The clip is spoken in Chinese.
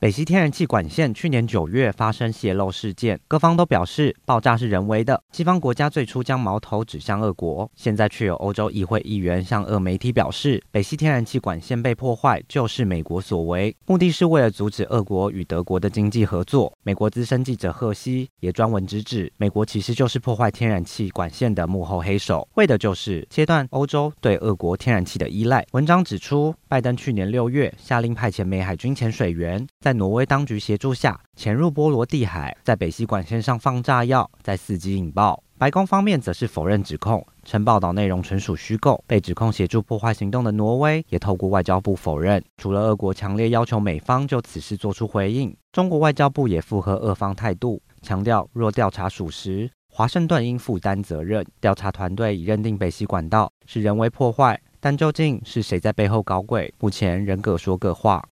北溪天然气管线去年九月发生泄漏事件，各方都表示爆炸是人为的。西方国家最初将矛头指向俄国，现在却有欧洲议会议员向俄媒体表示，北溪天然气管线被破坏就是美国所为，目的是为了阻止俄国与德国的经济合作。美国资深记者贺西也专文直指，美国其实就是破坏天然气管线的幕后黑手，为的就是切断欧洲对俄国天然气的依赖。文章指出，拜登去年六月下令派遣美海军潜水员。在挪威当局协助下，潜入波罗的海，在北溪管线上放炸药，再伺机引爆。白宫方面则是否认指控，称报道内容纯属虚构。被指控协助破坏行动的挪威也透过外交部否认。除了俄国强烈要求美方就此事做出回应，中国外交部也附和俄方态度，强调若调查属实，华盛顿应负担责任。调查团队已认定北溪管道是人为破坏，但究竟是谁在背后搞鬼，目前仍各说各话。